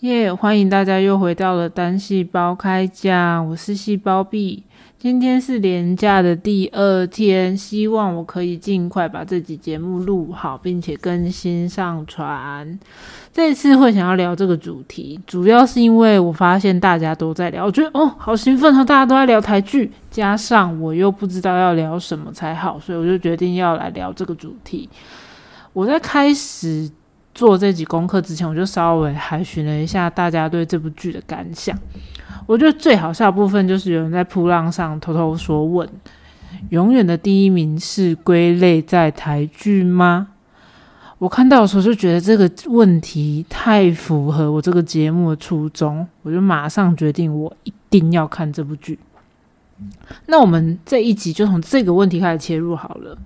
耶！欢迎大家又回到了单细胞开讲，我是细胞壁。今天是连假的第二天，希望我可以尽快把这集节目录好，并且更新上传。这次会想要聊这个主题，主要是因为我发现大家都在聊，我觉得哦，好兴奋哦，大家都在聊台剧，加上我又不知道要聊什么才好，所以我就决定要来聊这个主题。我在开始做这集功课之前，我就稍微海询了一下大家对这部剧的感想。我觉得最好笑的部分就是有人在扑浪上偷偷说问：永远的第一名是归类在台剧吗？我看到的时候就觉得这个问题太符合我这个节目的初衷，我就马上决定我一定要看这部剧。那我们这一集就从这个问题开始切入好了。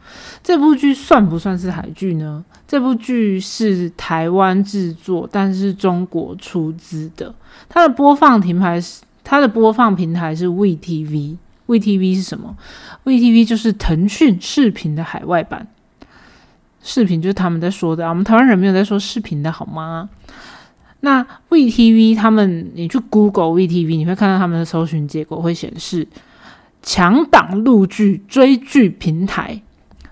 这部剧算不算是海剧呢？这部剧是台湾制作，但是中国出资的。它的播放平台是它的播放平台是 VTV。VTV 是什么？VTV 就是腾讯视频的海外版。视频就是他们在说的啊，我们台湾人没有在说视频的好吗？那 VTV 他们，你去 Google VTV，你会看到他们的搜寻结果会显示强档陆剧追剧平台。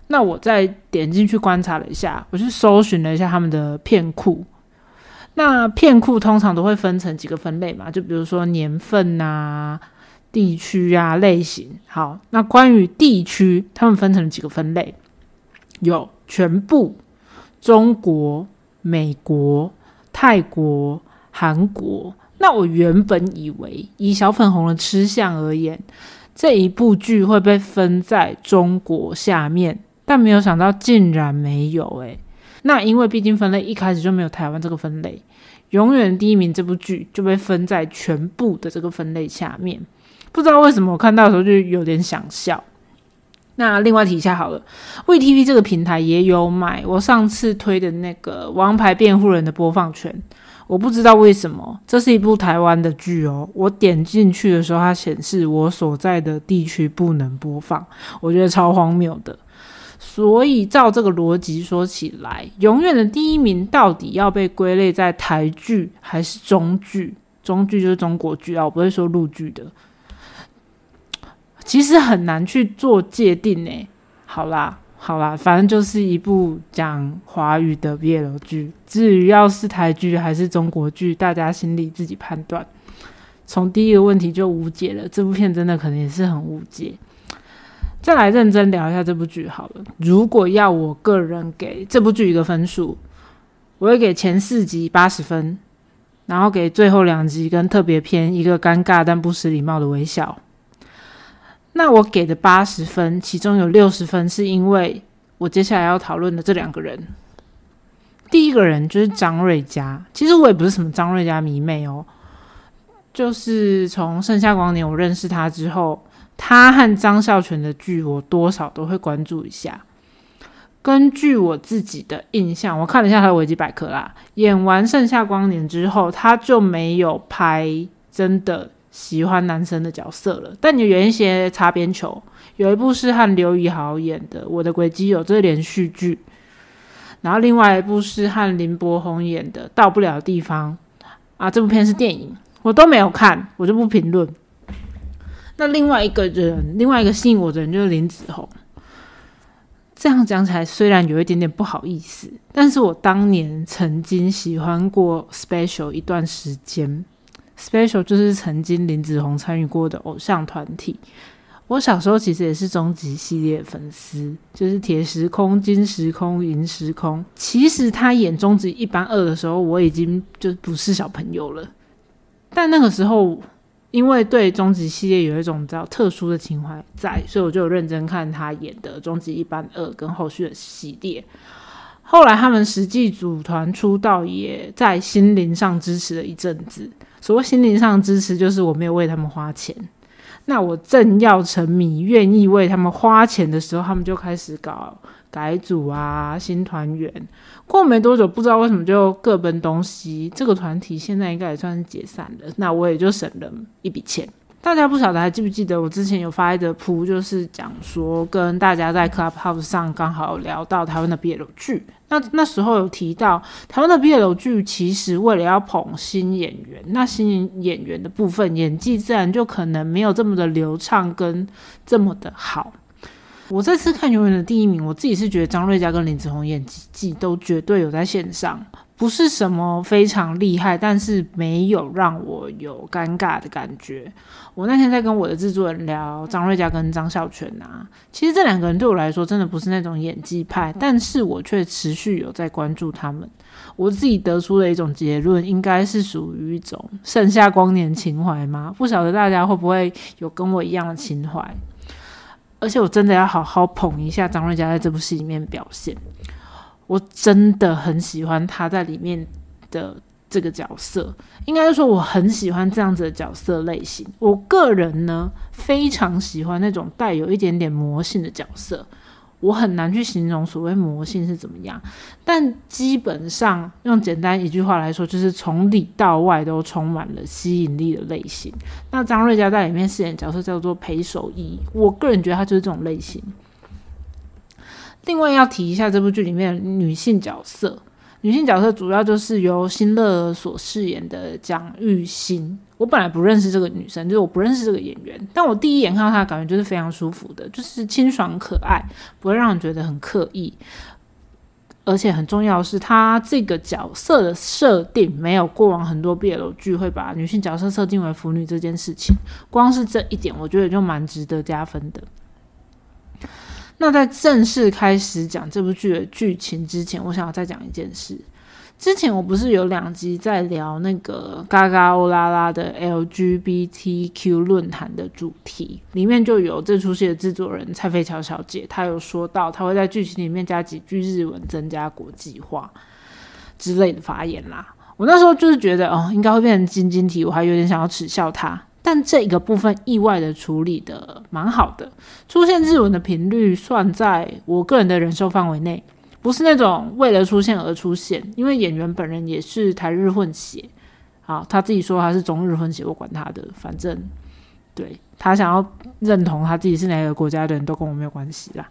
那我再点进去观察了一下，我去搜寻了一下他们的片库。那片库通常都会分成几个分类嘛？就比如说年份啊、地区啊、类型。好，那关于地区，他们分成了几个分类，有全部、中国、美国、泰国、韩国。那我原本以为以小粉红的吃相而言，这一部剧会被分在中国下面。但没有想到，竟然没有诶。那因为毕竟分类一开始就没有台湾这个分类，永远第一名这部剧就被分在全部的这个分类下面。不知道为什么，我看到的时候就有点想笑。那另外提一下好了，VTV 这个平台也有买我上次推的那个《王牌辩护人》的播放权。我不知道为什么，这是一部台湾的剧哦。我点进去的时候，它显示我所在的地区不能播放，我觉得超荒谬的。所以照这个逻辑说起来，永远的第一名到底要被归类在台剧还是中剧？中剧就是中国剧啊，我不会说陆剧的。其实很难去做界定呢。好啦，好啦，反正就是一部讲华语的 BL 剧。至于要是台剧还是中国剧，大家心里自己判断。从第一个问题就无解了，这部片真的可能也是很无解。再来认真聊一下这部剧好了。如果要我个人给这部剧一个分数，我会给前四集八十分，然后给最后两集跟特别篇一个尴尬但不失礼貌的微笑。那我给的八十分，其中有六十分是因为我接下来要讨论的这两个人。第一个人就是张瑞佳，其实我也不是什么张瑞佳迷妹哦，就是从《盛夏光年》我认识他之后。他和张孝全的剧，我多少都会关注一下。根据我自己的印象，我看了一下他的维基百科啦。演完《盛夏光年》之后，他就没有拍真的喜欢男生的角色了。但有一些擦边球，有一部是和刘以豪演的《我的轨迹有》，这连续剧。然后另外一部是和林柏宏演的《到不了地方》啊，这部片是电影，我都没有看，我就不评论。那另外一个人，另外一个吸引我的人就是林子宏。这样讲起来，虽然有一点点不好意思，但是我当年曾经喜欢过 Special 一段时间。Special 就是曾经林子宏参与过的偶像团体。我小时候其实也是终极系列粉丝，就是铁时空、金时空、银时空。其实他演终极一班二的时候，我已经就不是小朋友了，但那个时候。因为对终极系列有一种比较特殊的情怀在，所以我就有认真看他演的《终极一班二》跟后续的系列。后来他们实际组团出道，也在心灵上支持了一阵子。所谓心灵上支持，就是我没有为他们花钱。那我正要沉迷，愿意为他们花钱的时候，他们就开始搞。改组啊，新团员过没多久，不知道为什么就各奔东西。这个团体现在应该也算是解散了，那我也就省了一笔钱。大家不晓得还记不记得我之前有发一个铺，就是讲说跟大家在 Clubhouse 上刚好聊到台湾的 BL 剧。那那时候有提到台湾的 BL 剧，其实为了要捧新演员，那新演员的部分演技自然就可能没有这么的流畅跟这么的好。我这次看永远的第一名，我自己是觉得张瑞佳跟林子宏演技都绝对有在线上。不是什么非常厉害，但是没有让我有尴尬的感觉。我那天在跟我的制作人聊张瑞佳跟张孝全啊，其实这两个人对我来说真的不是那种演技派，但是我却持续有在关注他们。我自己得出的一种结论，应该是属于一种盛夏光年情怀吗？不晓得大家会不会有跟我一样的情怀？而且我真的要好好捧一下张瑞佳在这部戏里面表现。我真的很喜欢他在里面的这个角色，应该说我很喜欢这样子的角色类型。我个人呢非常喜欢那种带有一点点魔性的角色，我很难去形容所谓魔性是怎么样，但基本上用简单一句话来说，就是从里到外都充满了吸引力的类型。那张瑞佳在里面饰演角色叫做裴守义，我个人觉得他就是这种类型。另外要提一下这部剧里面女性角色，女性角色主要就是由辛乐所饰演的蒋玉欣。我本来不认识这个女生，就是我不认识这个演员，但我第一眼看到她，感觉就是非常舒服的，就是清爽可爱，不会让人觉得很刻意。而且很重要的是，她这个角色的设定没有过往很多 BL 剧会把女性角色设定为腐女这件事情，光是这一点，我觉得就蛮值得加分的。那在正式开始讲这部剧的剧情之前，我想要再讲一件事。之前我不是有两集在聊那个嘎嘎欧拉拉的 LGBTQ 论坛的主题，里面就有这出戏的制作人蔡飞乔小姐，她有说到她会在剧情里面加几句日文，增加国际化之类的发言啦。我那时候就是觉得哦，应该会变成晶晶体，我还有点想要耻笑她。但这个部分意外的处理的蛮好的，出现日文的频率算在我个人的忍受范围内，不是那种为了出现而出现。因为演员本人也是台日混血，好，他自己说他是中日混血，我管他的，反正对他想要认同他自己是哪个国家的人都跟我没有关系啦。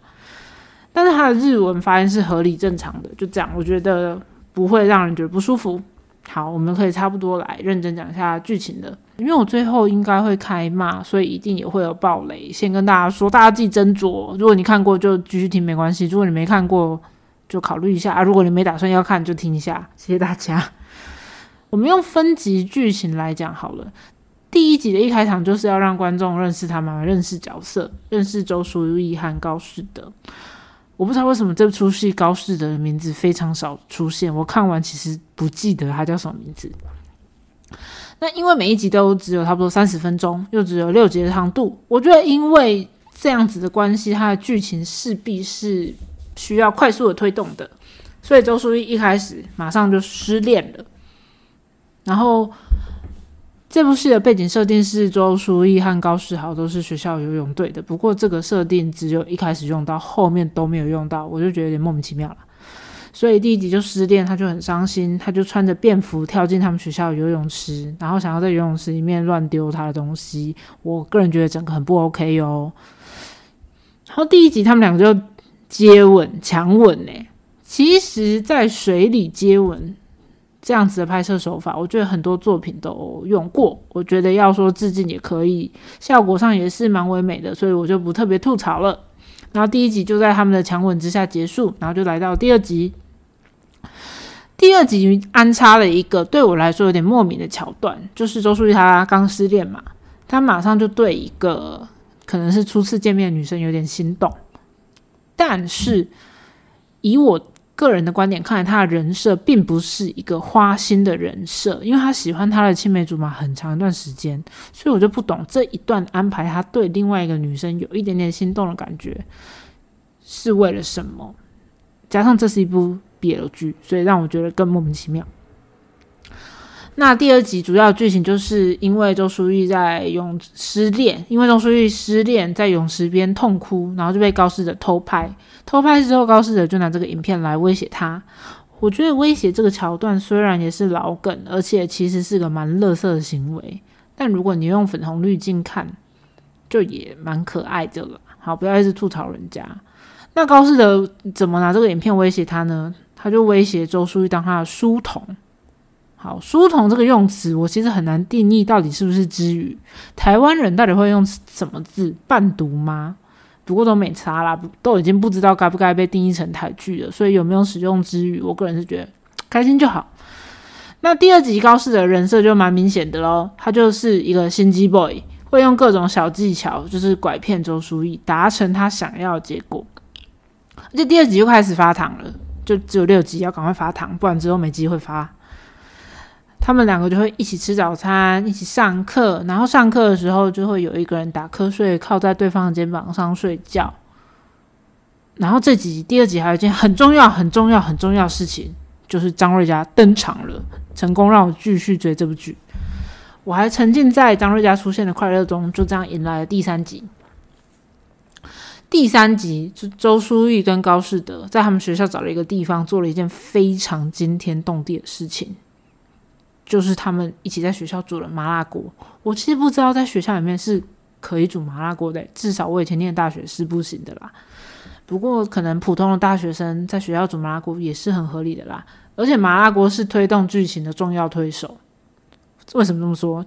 但是他的日文发音是合理正常的，就这样，我觉得不会让人觉得不舒服。好，我们可以差不多来认真讲一下剧情的，因为我最后应该会开骂，所以一定也会有暴雷。先跟大家说，大家自己斟酌。如果你看过就继续听没关系，如果你没看过就考虑一下啊。如果你没打算要看就听一下，谢谢大家。我们用分级剧情来讲好了。第一集的一开场就是要让观众认识他们，认识角色，认识周淑怡和高世德。我不知道为什么这出戏高适的名字非常少出现，我看完其实不记得他叫什么名字。那因为每一集都只有差不多三十分钟，又只有六集的长度，我觉得因为这样子的关系，它的剧情势必是需要快速的推动的，所以周淑怡一开始马上就失恋了，然后。这部戏的背景设定是周书义和高世豪都是学校游泳队的，不过这个设定只有一开始用到，后面都没有用到，我就觉得有点莫名其妙了。所以第一集就失恋，他就很伤心，他就穿着便服跳进他们学校游泳池，然后想要在游泳池里面乱丢他的东西。我个人觉得整个很不 OK 哦。然后第一集他们两个就接吻、强吻呢，其实在水里接吻。这样子的拍摄手法，我觉得很多作品都用过。我觉得要说致敬也可以，效果上也是蛮唯美的，所以我就不特别吐槽了。然后第一集就在他们的强吻之下结束，然后就来到第二集。第二集安插了一个对我来说有点莫名的桥段，就是周淑怡她刚失恋嘛，她马上就对一个可能是初次见面的女生有点心动，但是以我。个人的观点看来，他的人设并不是一个花心的人设，因为他喜欢他的青梅竹马很长一段时间，所以我就不懂这一段安排他对另外一个女生有一点点心动的感觉是为了什么？加上这是一部 BL 剧，所以让我觉得更莫名其妙。那第二集主要剧情就是因为周淑玉在泳失恋，因为周淑玉失恋在泳池边痛哭，然后就被高世哲偷拍。偷拍之后，高世哲就拿这个影片来威胁他。我觉得威胁这个桥段虽然也是老梗，而且其实是个蛮乐色的行为，但如果你用粉红滤镜看，就也蛮可爱的了。好，不要一直吐槽人家。那高士德怎么拿这个影片威胁他呢？他就威胁周书玉当他的书童。好，书童这个用词，我其实很难定义到底是不是之语。台湾人到底会用什么字？伴读吗？不过都没差啦，都已经不知道该不该被定义成台剧了。所以有没有使用之语，我个人是觉得开心就好。那第二集高士的人设就蛮明显的喽，他就是一个心机 boy，会用各种小技巧，就是拐骗周书义，达成他想要的结果。而且第二集就开始发糖了，就只有六集，要赶快发糖，不然之后没机会发。他们两个就会一起吃早餐，一起上课，然后上课的时候就会有一个人打瞌睡，靠在对方的肩膀上睡觉。然后这集第二集还有一件很重要、很重要、很重要的事情。就是张瑞佳登场了，成功让我继续追这部剧。我还沉浸在张瑞佳出现的快乐中，就这样迎来了第三集。第三集，就周书玉跟高士德在他们学校找了一个地方，做了一件非常惊天动地的事情，就是他们一起在学校煮了麻辣锅。我其实不知道在学校里面是可以煮麻辣锅的，至少我以前念大学是不行的啦。不过可能普通的大学生在学校煮麻辣锅也是很合理的啦。而且麻辣锅是推动剧情的重要推手。为什么这么说？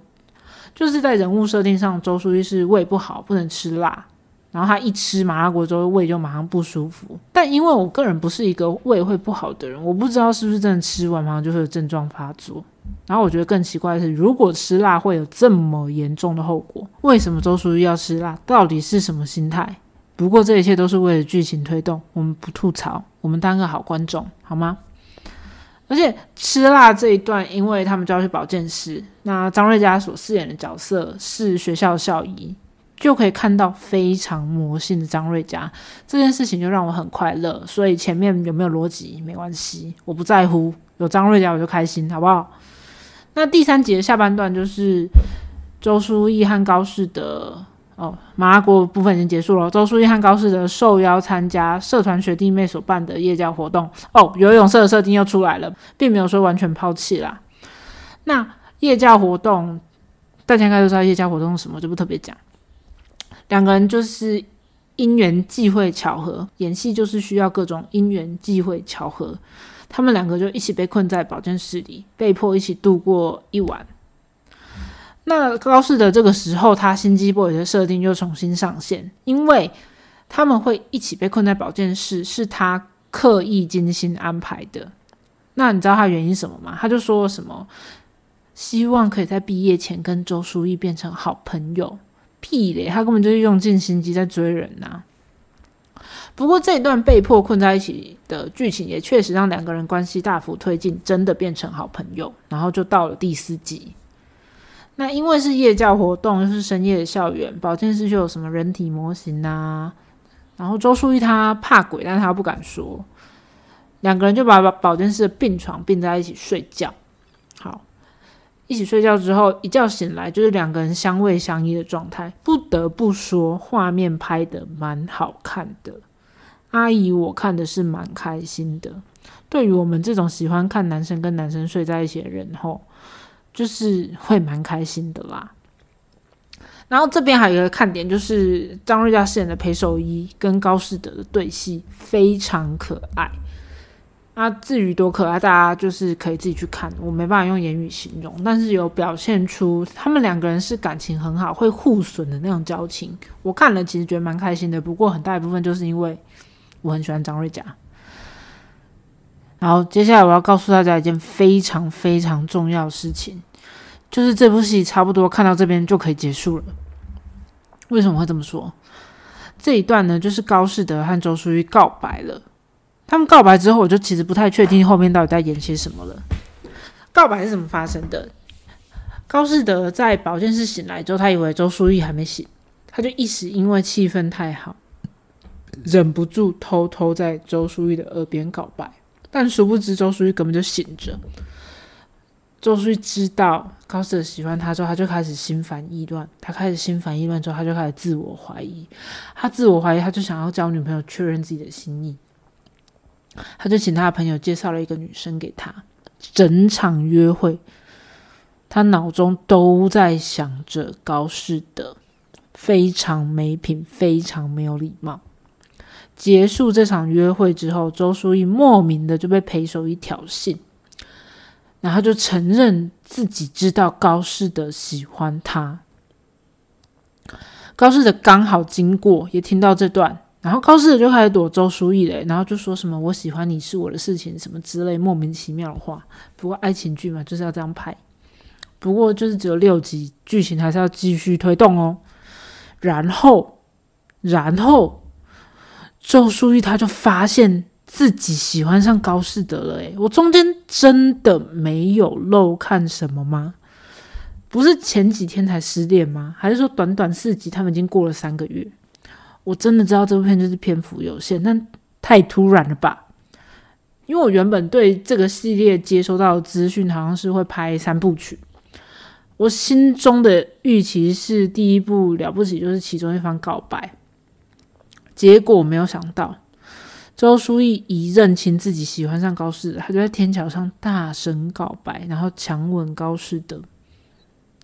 就是在人物设定上，周书玉是胃不好，不能吃辣。然后他一吃麻辣锅之后，胃就马上不舒服。但因为我个人不是一个胃会不好的人，我不知道是不是真的吃完马上就会有症状发作。然后我觉得更奇怪的是，如果吃辣会有这么严重的后果，为什么周淑玉要吃辣？到底是什么心态？不过这一切都是为了剧情推动，我们不吐槽，我们当个好观众，好吗？而且吃辣这一段，因为他们就要去保健室，那张瑞佳所饰演的角色是学校校医，就可以看到非常魔性的张瑞佳。这件事情就让我很快乐，所以前面有没有逻辑没关系，我不在乎，有张瑞佳我就开心，好不好？那第三集的下半段就是周书义和高士德。哦，麻辣锅部分已经结束了。周书义和高士德受邀参加社团学弟妹所办的夜教活动。哦，游泳社的设定又出来了，并没有说完全抛弃啦。那夜教活动，大家应该都知道夜教活动什么，就不特别讲。两个人就是因缘际会巧合，演戏就是需要各种因缘际会巧合。他们两个就一起被困在保健室里，被迫一起度过一晚。那高士的这个时候，他心机 boy 的设定又重新上线，因为他们会一起被困在保健室，是他刻意精心安排的。那你知道他原因什么吗？他就说什么希望可以在毕业前跟周书义变成好朋友。屁嘞，他根本就是用尽心机在追人呐。不过这一段被迫困在一起的剧情，也确实让两个人关系大幅推进，真的变成好朋友。然后就到了第四集。那因为是夜教活动，又是深夜的校园，保健室就有什么人体模型啊。然后周书义他怕鬼，但是他不敢说。两个人就把保健室的病床并在一起睡觉。好，一起睡觉之后，一觉醒来就是两个人相偎相依的状态。不得不说，画面拍的蛮好看的。阿姨，我看的是蛮开心的。对于我们这种喜欢看男生跟男生睡在一起的人，吼。就是会蛮开心的啦。然后这边还有一个看点，就是张瑞佳饰演的裴守一跟高士德的对戏非常可爱。啊，至于多可爱，大家就是可以自己去看，我没办法用言语形容。但是有表现出他们两个人是感情很好，会互损的那种交情。我看了其实觉得蛮开心的。不过很大一部分就是因为我很喜欢张瑞佳。然后接下来我要告诉大家一件非常非常重要的事情。就是这部戏差不多看到这边就可以结束了。为什么会这么说？这一段呢，就是高士德和周淑玉告白了。他们告白之后，我就其实不太确定后面到底在演些什么了。告白是怎么发生的？高士德在保健室醒来之后，他以为周淑玉还没醒，他就一时因为气氛太好，忍不住偷偷在周淑玉的耳边告白。但殊不知，周淑玉根本就醒着。周淑玉知道高士喜欢他之后，他就开始心烦意乱。他开始心烦意乱之后，他就开始自我怀疑。他自我怀疑，他就想要交女朋友确认自己的心意。他就请他的朋友介绍了一个女生给他。整场约会他脑中都在想着高士德，非常没品，非常没有礼貌。结束这场约会之后，周书义莫名的就被裴守一挑衅，然后就承认自己知道高士德喜欢他。高士德刚好经过，也听到这段。然后高士德就开始躲周书义嘞，然后就说什么“我喜欢你是我的事情”什么之类莫名其妙的话。不过爱情剧嘛，就是要这样拍。不过就是只有六集，剧情还是要继续推动哦。然后，然后周书义他就发现自己喜欢上高士德了。诶，我中间真的没有漏看什么吗？不是前几天才失恋吗？还是说短短四集，他们已经过了三个月？我真的知道这部片就是篇幅有限，但太突然了吧？因为我原本对这个系列接收到资讯好像是会拍三部曲，我心中的预期是第一部了不起就是其中一方告白，结果没有想到周书义一认清自己喜欢上高士，他就在天桥上大声告白，然后强吻高士德，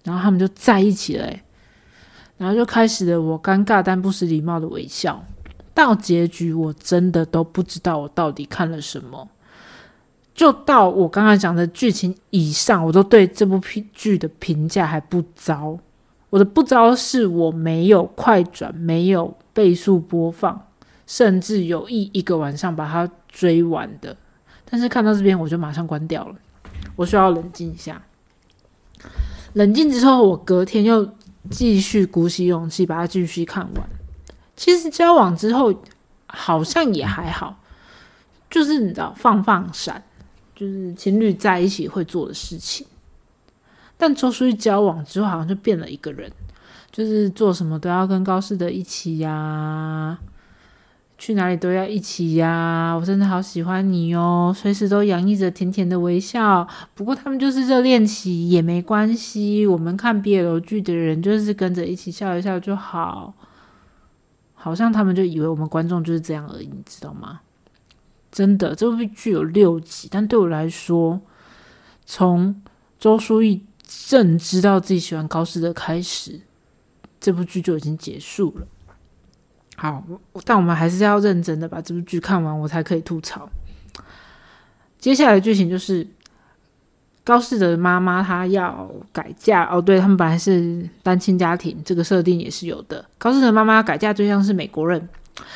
然后他们就在一起了。然后就开始了我尴尬但不失礼貌的微笑。到结局，我真的都不知道我到底看了什么。就到我刚刚讲的剧情以上，我都对这部剧的评价还不糟。我的不糟是我没有快转，没有倍速播放，甚至有意一个晚上把它追完的。但是看到这边，我就马上关掉了。我需要冷静一下。冷静之后，我隔天又。继续鼓起勇气把它继续看完。其实交往之后好像也还好，就是你知道放放闪，就是情侣在一起会做的事情。但周书玉交往之后好像就变了一个人，就是做什么都要跟高士德一起呀。去哪里都要一起呀！我真的好喜欢你哦，随时都洋溢着甜甜的微笑。不过他们就是热恋期也没关系，我们看 BL 剧的人就是跟着一起笑一笑就好。好像他们就以为我们观众就是这样而已，你知道吗？真的，这部剧有六集，但对我来说，从周书义正知道自己喜欢高斯的开始，这部剧就已经结束了。好，但我们还是要认真的把这部剧看完，我才可以吐槽。接下来的剧情就是高士德的妈妈她要改嫁哦，对他们本来是单亲家庭，这个设定也是有的。高士德妈妈改嫁对象是美国人，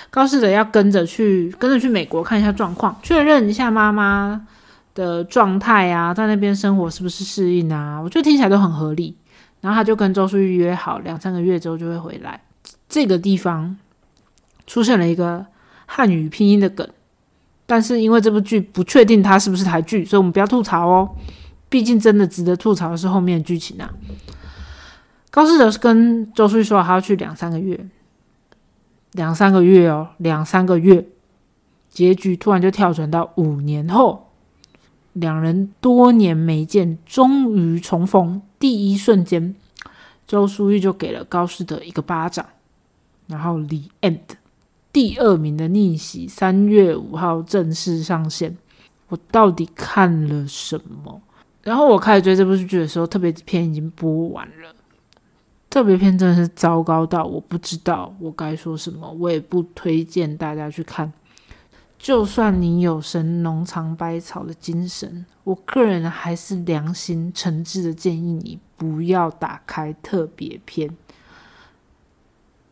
高士德要跟着去，跟着去美国看一下状况，确认一下妈妈的状态啊，在那边生活是不是适应啊？我觉得听起来都很合理。然后他就跟周淑玉约好，两三个月之后就会回来。这个地方。出现了一个汉语拼音的梗，但是因为这部剧不确定它是不是台剧，所以我们不要吐槽哦。毕竟真的值得吐槽的是后面的剧情啊。高士德是跟周书说他要去两三个月，两三个月哦，两三个月，结局突然就跳转到五年后，两人多年没见，终于重逢，第一瞬间，周书玉就给了高士德一个巴掌，然后 the end。第二名的逆袭，三月五号正式上线。我到底看了什么？然后我开始追这部剧的时候，特别篇已经播完了。特别篇真的是糟糕到我不知道我该说什么，我也不推荐大家去看。就算你有神农尝百草的精神，我个人还是良心诚挚的建议你不要打开特别篇。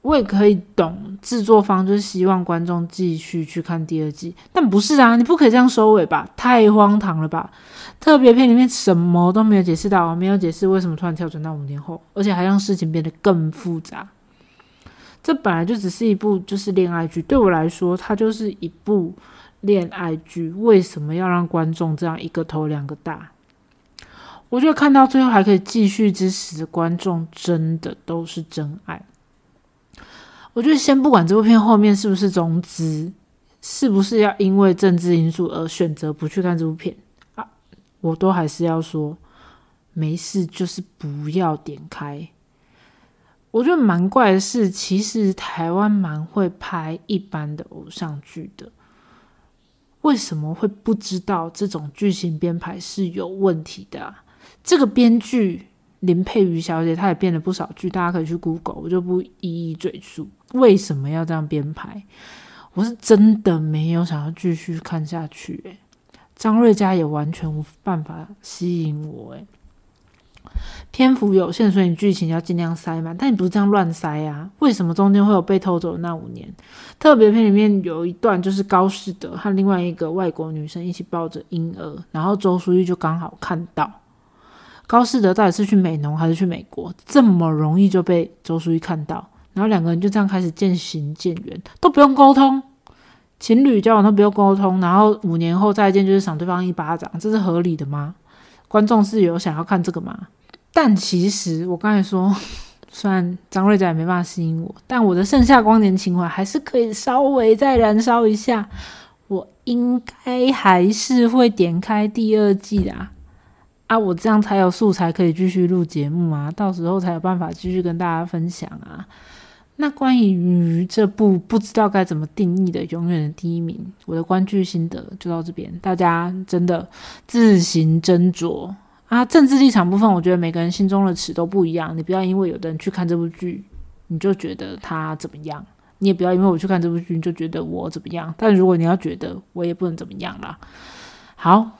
我也可以懂制作方就是希望观众继续去看第二季，但不是啊，你不可以这样收尾吧？太荒唐了吧！特别片里面什么都没有解释到，没有解释为什么突然跳转到五年后，而且还让事情变得更复杂。这本来就只是一部就是恋爱剧，对我来说，它就是一部恋爱剧。为什么要让观众这样一个头两个大？我觉得看到最后还可以继续支持的观众，真的都是真爱。我觉得先不管这部片后面是不是中资，是不是要因为政治因素而选择不去看这部片啊，我都还是要说，没事，就是不要点开。我觉得蛮怪的是，其实台湾蛮会拍一般的偶像剧的，为什么会不知道这种剧情编排是有问题的？这个编剧林佩瑜小姐，她也编了不少剧，大家可以去 Google，我就不一一赘述为什么要这样编排。我是真的没有想要继续看下去，诶，张瑞佳也完全无办法吸引我，诶。篇幅有限，所以你剧情要尽量塞满。但你不是这样乱塞啊？为什么中间会有被偷走的那五年？特别篇里面有一段，就是高士德和另外一个外国女生一起抱着婴儿，然后周淑玉就刚好看到。高士德到底是去美农还是去美国？这么容易就被周淑玉看到，然后两个人就这样开始渐行渐远，都不用沟通，情侣交往都不用沟通，然后五年后再见就是赏对方一巴掌，这是合理的吗？观众是有想要看这个吗？但其实我刚才说，虽然张瑞佳也没办法吸引我，但我的盛夏光年情怀还是可以稍微再燃烧一下。我应该还是会点开第二季啊！啊，我这样才有素材可以继续录节目啊，到时候才有办法继续跟大家分享啊。那关于这部不知道该怎么定义的永远的第一名，我的观剧心得就到这边，大家真的自行斟酌。啊，政治立场部分，我觉得每个人心中的尺都不一样。你不要因为有的人去看这部剧，你就觉得他怎么样；你也不要因为我去看这部剧，你就觉得我怎么样。但如果你要觉得我也不能怎么样啦。好，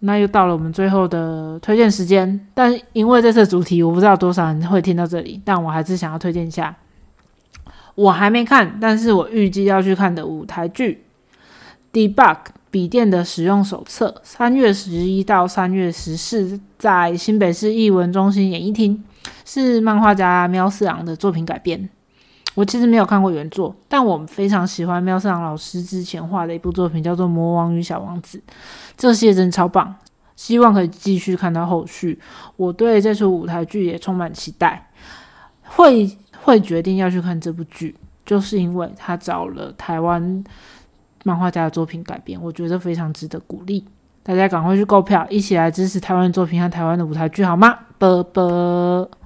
那又到了我们最后的推荐时间。但因为这次主题，我不知道多少人会听到这里，但我还是想要推荐一下。我还没看，但是我预计要去看的舞台剧《Debug》。笔电的使用手册，三月十一到三月十四，在新北市艺文中心演艺厅，是漫画家喵四郎的作品改编。我其实没有看过原作，但我非常喜欢喵四郎老师之前画的一部作品，叫做《魔王与小王子》，这些真超棒，希望可以继续看到后续。我对这出舞台剧也充满期待，会会决定要去看这部剧，就是因为他找了台湾。漫画家的作品改编，我觉得非常值得鼓励。大家赶快去购票，一起来支持台湾作品和台湾的舞台剧，好吗？拜拜。